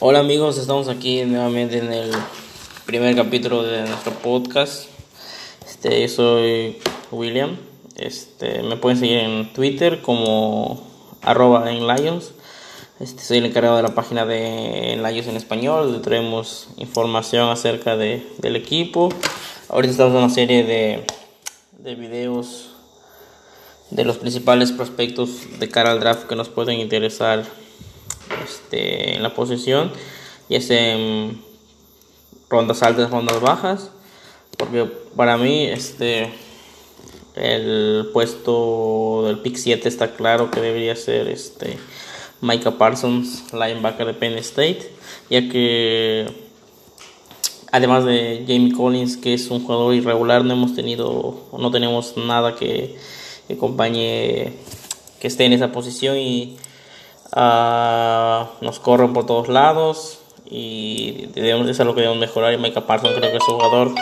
Hola amigos, estamos aquí nuevamente en el primer capítulo de nuestro podcast. Este, yo soy William. Este, me pueden seguir en Twitter como arroba en. Este, soy el encargado de la página de Lions en español, donde traemos información acerca de, del equipo. Ahorita estamos en una serie de, de videos de los principales prospectos de cara al draft que nos pueden interesar este, en la posición, ya sea rondas altas, rondas bajas, porque para mí este, el puesto del pick 7 está claro que debería ser este, Micah Parsons, linebacker de Penn State, ya que además de Jamie Collins, que es un jugador irregular, no hemos tenido, no tenemos nada que, que acompañe, que esté en esa posición y Uh, nos corren por todos lados y debemos, es lo que debemos mejorar. Y Micah Parsons creo que es un jugador,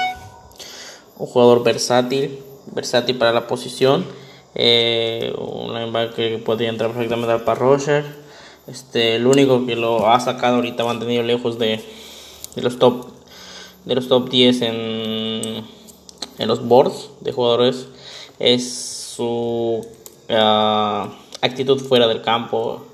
un jugador versátil, versátil para la posición. Eh, un linebacker que podría entrar perfectamente al Roger. Este, el único que lo ha sacado ahorita mantenido lejos de, de los top de los top 10 en, en los boards de jugadores es su uh, actitud fuera del campo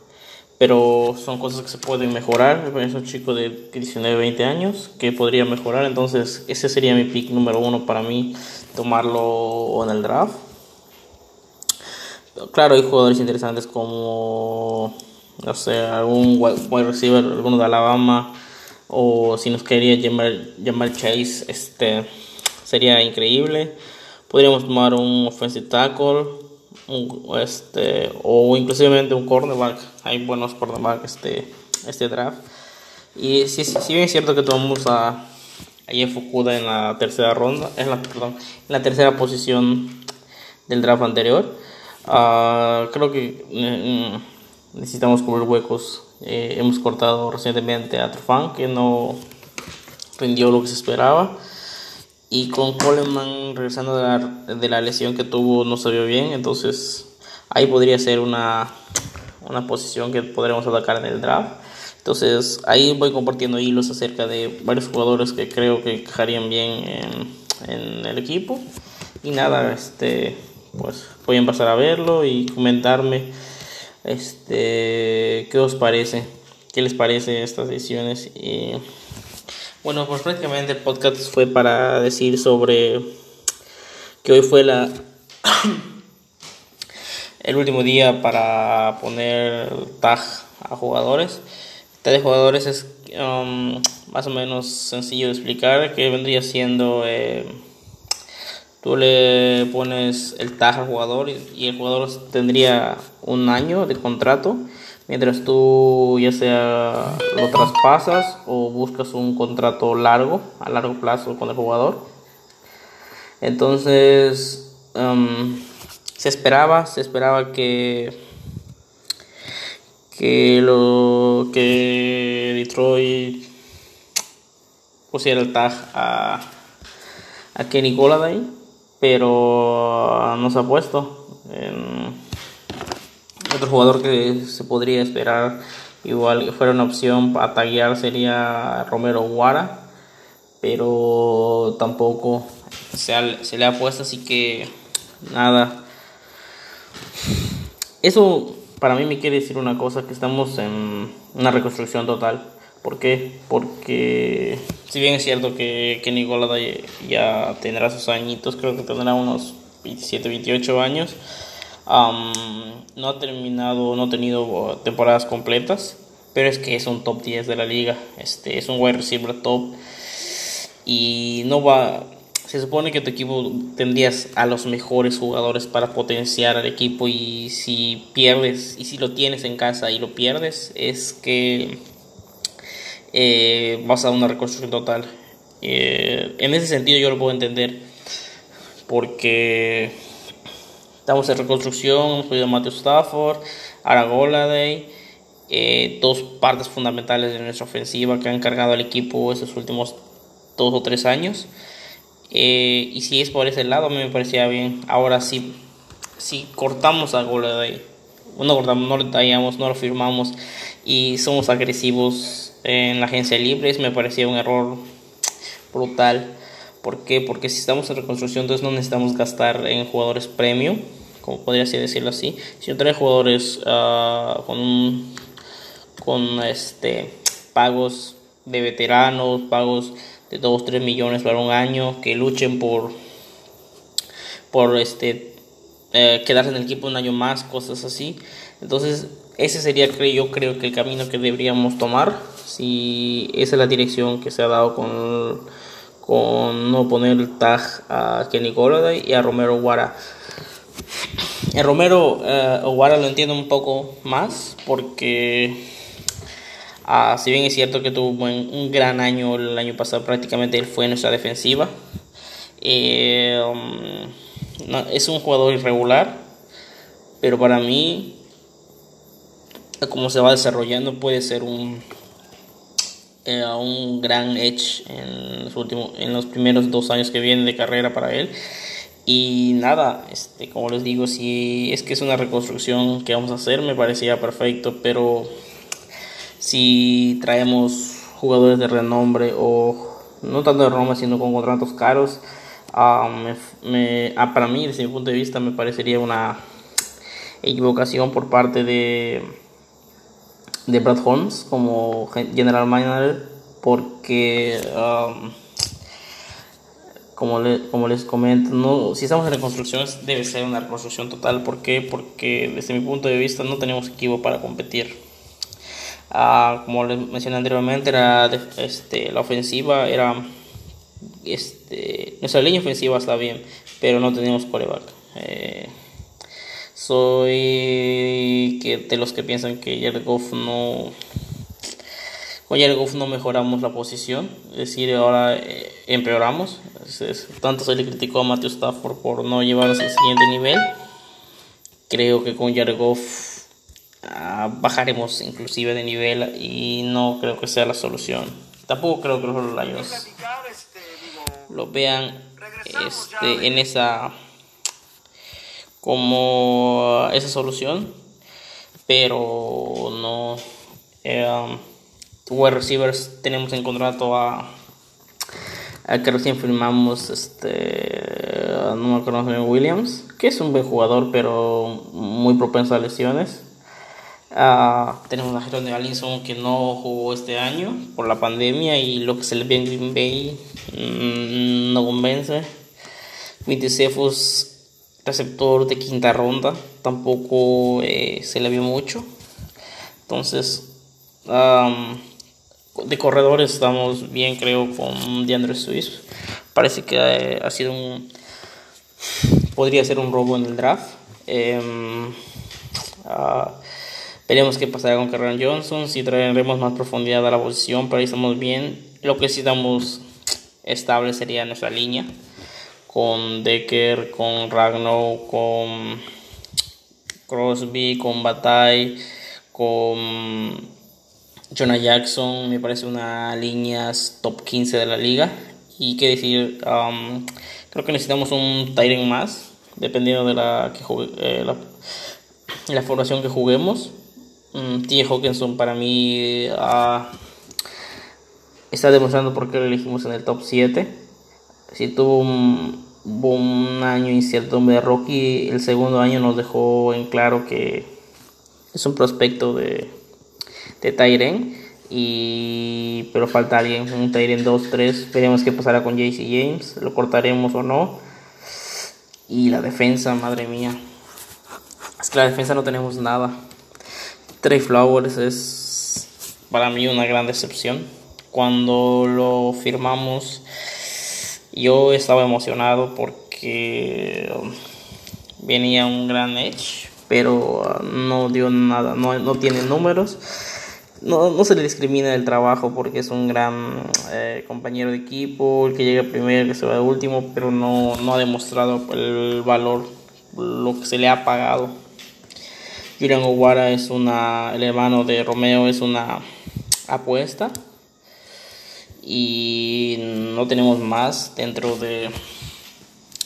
pero son cosas que se pueden mejorar. Es un chico de 19, 20 años que podría mejorar, entonces ese sería mi pick número uno para mí, tomarlo en el draft. Claro, hay jugadores interesantes como, no sé, algún wide receiver, alguno de Alabama, o si nos quería llamar, llamar Chase, este, sería increíble. Podríamos tomar un offensive tackle, un, este, o inclusivemente un cornerback. Hay buenos cornerbacks este, este draft. Y si, si bien es cierto que tomamos a, a Jeff Okuda en la tercera ronda, en la, perdón, en la tercera posición del draft anterior, uh, creo que mm, necesitamos cubrir huecos. Eh, hemos cortado recientemente a Trufan, que no rindió lo que se esperaba. Y con Coleman regresando de la, de la lesión que tuvo no se vio bien. Entonces ahí podría ser una, una posición que podremos atacar en el draft. Entonces ahí voy compartiendo hilos acerca de varios jugadores que creo que encajarían bien en, en el equipo. Y nada, este pues pueden pasar a verlo y comentarme este qué os parece, qué les parece estas decisiones y bueno, pues prácticamente el podcast fue para decir sobre que hoy fue la el último día para poner tag a jugadores. Tag de jugadores es um, más o menos sencillo de explicar, que vendría siendo eh, tú le pones el tag al jugador y el jugador tendría un año de contrato mientras tú ya sea lo traspasas o buscas un contrato largo, a largo plazo con el jugador. Entonces, um, se esperaba, se esperaba que que lo que Detroit pusiera el tag a, a Kenny Goladay, pero no se ha puesto. Otro jugador que se podría esperar igual que fuera una opción a taguear sería Romero Guara, pero tampoco se, le ha puesto, así que nada. Eso para mí me quiere decir una cosa, que estamos en una reconstrucción total. ¿Por qué? Porque si bien es cierto que Kenny Golada ya tendrá sus añitos, creo que tendrá unos 27, 28 años, um, no ha terminado, no ha tenido temporadas completas, pero es que es un top 10 de la liga, este, es un wide receiver top y no va, se supone que tu equipo tendrías a los mejores jugadores para potenciar al equipo y si pierdes y si lo tienes en casa y lo pierdes es que eh, vas a una reconstrucción total. Eh, en ese sentido yo lo puedo entender porque estamos en reconstrucción, hemos perdido a Matthew Stafford, Aragoladay, eh, dos partes fundamentales de nuestra ofensiva que han cargado al equipo estos últimos dos o tres años. Eh, y si es por ese lado, a mí me parecía bien. Ahora sí, si cortamos a Goladay no cortamos, no lo detallamos, no lo firmamos y somos agresivos en la agencia libre. Me parecía un error brutal. ¿Por qué? Porque si estamos en reconstrucción, entonces no necesitamos gastar en jugadores premium, como podría decirlo así. Si no trae jugadores uh, con, con este, pagos de veteranos, pagos de 2, 3 millones para un año, que luchen por, por este, eh, quedarse en el equipo un año más, cosas así. Entonces, ese sería, yo creo que el camino que deberíamos tomar, si esa es la dirección que se ha dado con, con no poner tag a Kenny Golladay y a Romero Guara. El Romero eh, lo entiendo un poco más porque ah, si bien es cierto que tuvo un, gran año el año pasado, prácticamente él fue nuestra defensiva. Eh, um, es un jugador irregular, pero para mí como se va desarrollando puede ser un eh, un gran edge en los últimos en los primeros dos años que vienen de carrera para él. Y nada este como les digo si es que es una reconstrucción que vamos a hacer me parecía perfecto pero si traemos jugadores de renombre o no tanto de Roma sino con contratos caros ah, me, ah, para mí desde mi punto de vista me parecería una equivocación por parte de de Brad Holmes como general manager porque um, como, como les comento si estamos en reconstrucción debe ser una reconstrucción total. ¿por qué? porque desde mi punto de vista no tenemos equipo para competir. Uh, como les mencioné anteriormente era este, la ofensiva era este, nuestra línea ofensiva está bien pero no tenemos coreback. Eh, soy que de los que piensan que Goff no con Goff no mejoramos la posición, es decir, ahora eh, empeoramos. tanto se le criticó a Matthew Stafford por no llevarnos al siguiente nivel. Creo que con Goff ah, bajaremos inclusive de nivel y no creo que sea la solución. Tampoco creo que los Lions lo vean este, en esa como esa solución, pero no. Eh, um, wide receivers tenemos en contrato a, a que recién firmamos, este, no me acuerdo, Williams, que es un buen jugador, pero muy propenso a lesiones. Uh, tenemos a Jerome Allinson que no jugó este año por la pandemia y lo que se le ve en Green Bay mm, no convence. Cephus receptor de quinta ronda, tampoco eh, se le vio mucho. Entonces, de corredores estamos bien, creo, con DeAndre Swift. Parece que eh, ha sido un. Podría ser un robo en el draft. Uh, veremos qué pasará con Karen Johnson. Si traeremos más profundidad a la posición, pero ahí estamos bien. Lo que sí estamos estable sería nuestra línea con Decker, con Ragnar, con Crosby, con Batay, con Jonah Jackson, me parece una línea top 15 de la liga. Y qué decir, um, creo que necesitamos un Tyrant más, dependiendo de la, que eh, la, formación que juguemos. Um, T. Hawkinson para mí uh, está demostrando por qué lo elegimos en el top 7 si tuvo un, un año incierto de Rocky, el segundo año nos dejó en claro que es un prospecto de, de Tyren. Y, pero falta alguien, un Tyren 2-3. Veremos qué pasará con JC James, lo cortaremos o no. Y la defensa, madre mía. Es que la defensa no tenemos nada. Trey Flowers es para mí una gran decepción. Cuando lo firmamos yo estaba emocionado porque venía un gran Edge, pero uh, no dio nada, no, no tiene números. No, no, se le discrimina el trabajo porque es un gran eh, compañero de equipo, el que llega primero, el que se va último, pero no, no ha demostrado el valor, lo que se le ha pagado. Julian Owara es una, el hermano de Romeo es una apuesta y no tenemos más dentro de,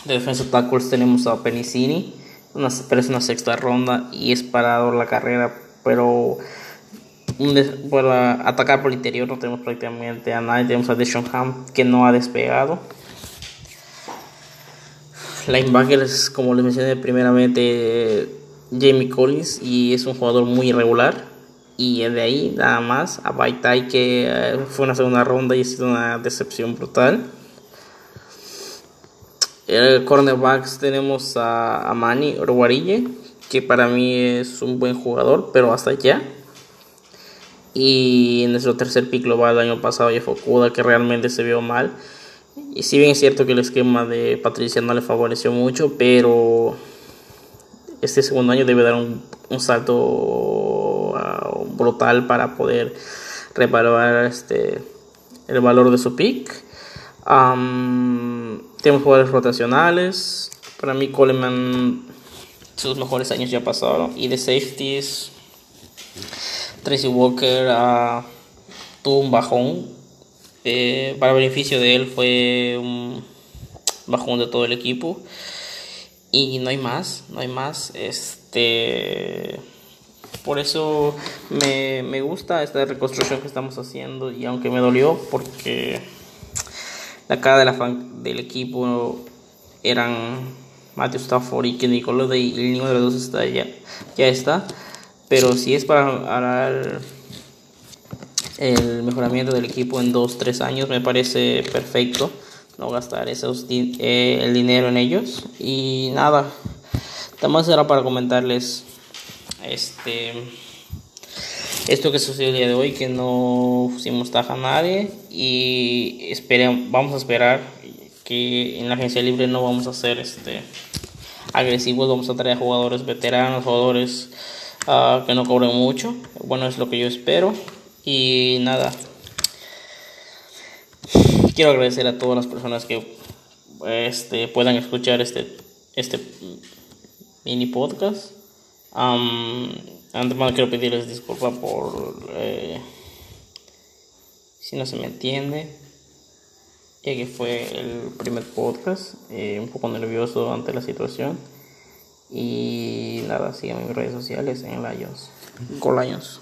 de defensa tackles tenemos a Penicini una, pero es una sexta ronda y es parador la carrera, pero para atacar por el interior no tenemos prácticamente a nadie, tenemos a Deshaun Ham que no ha despegado. Linebackers, como les mencioné primeramente, Jamie Collins y es un jugador muy irregular. Y de ahí nada más a Baitai que eh, fue una segunda ronda y ha sido una decepción brutal. El cornerbacks tenemos a, a Manny Orwarille, que para mí es un buen jugador, pero hasta allá. Y en nuestro tercer pick global el año pasado ya fue Kuda, que realmente se vio mal. Y si bien es cierto que el esquema de Patricia no le favoreció mucho, pero este segundo año debe dar un, un salto brutal para poder reparar este, el valor de su pick. Tenemos jugadores rotacionales. Para mí Coleman sus mejores años ya pasaron. Y de safeties, Tracy Walker uh, tuvo un bajón. Eh, para beneficio de él fue un bajón de todo el equipo. Y no hay más, no hay más. Este. Por eso me, me gusta esta reconstrucción que estamos haciendo. Y aunque me dolió, porque la cara de la fan, del equipo eran Matthew Stafford y Kenny Golladay y ninguno de los dos está ya, ya está. Pero si es para el, el mejoramiento del equipo en 2-3 años, me parece perfecto no gastar esos eh, el dinero en ellos y nada más era para comentarles este esto que sucedió el día de hoy que no pusimos taja a nadie y esperen, vamos a esperar que en la agencia libre no vamos a ser este agresivos vamos a traer jugadores veteranos jugadores uh, que no cobren mucho. Bueno es lo que yo espero. Y nada. Quiero agradecer a todas las personas que este, puedan escuchar este, este mini podcast. Um, quiero pedirles disculpas por eh, si no se me entiende, ya que fue el primer podcast, eh, un poco nervioso ante la situación. Y nada, sigan mis redes sociales en Lions, Lions.